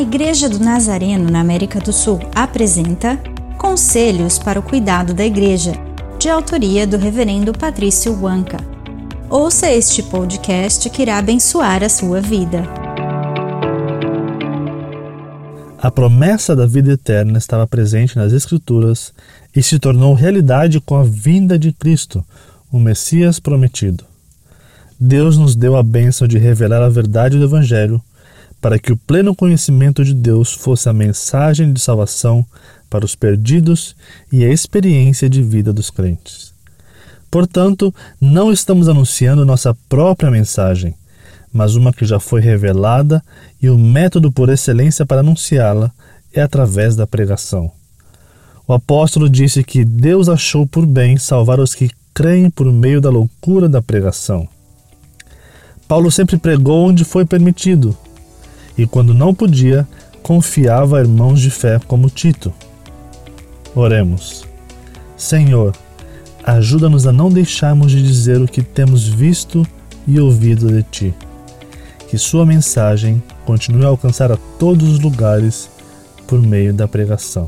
Igreja do Nazareno na América do Sul apresenta Conselhos para o Cuidado da Igreja, de autoria do Reverendo Patrício Wanka. Ouça este podcast que irá abençoar a sua vida. A promessa da vida eterna estava presente nas Escrituras e se tornou realidade com a vinda de Cristo, o Messias prometido. Deus nos deu a bênção de revelar a verdade do Evangelho para que o pleno conhecimento de Deus fosse a mensagem de salvação para os perdidos e a experiência de vida dos crentes. Portanto, não estamos anunciando nossa própria mensagem, mas uma que já foi revelada e o método por excelência para anunciá-la é através da pregação. O apóstolo disse que Deus achou por bem salvar os que creem por meio da loucura da pregação. Paulo sempre pregou onde foi permitido, e quando não podia, confiava a irmãos de fé como Tito. Oremos. Senhor, ajuda-nos a não deixarmos de dizer o que temos visto e ouvido de Ti. Que Sua mensagem continue a alcançar a todos os lugares por meio da pregação.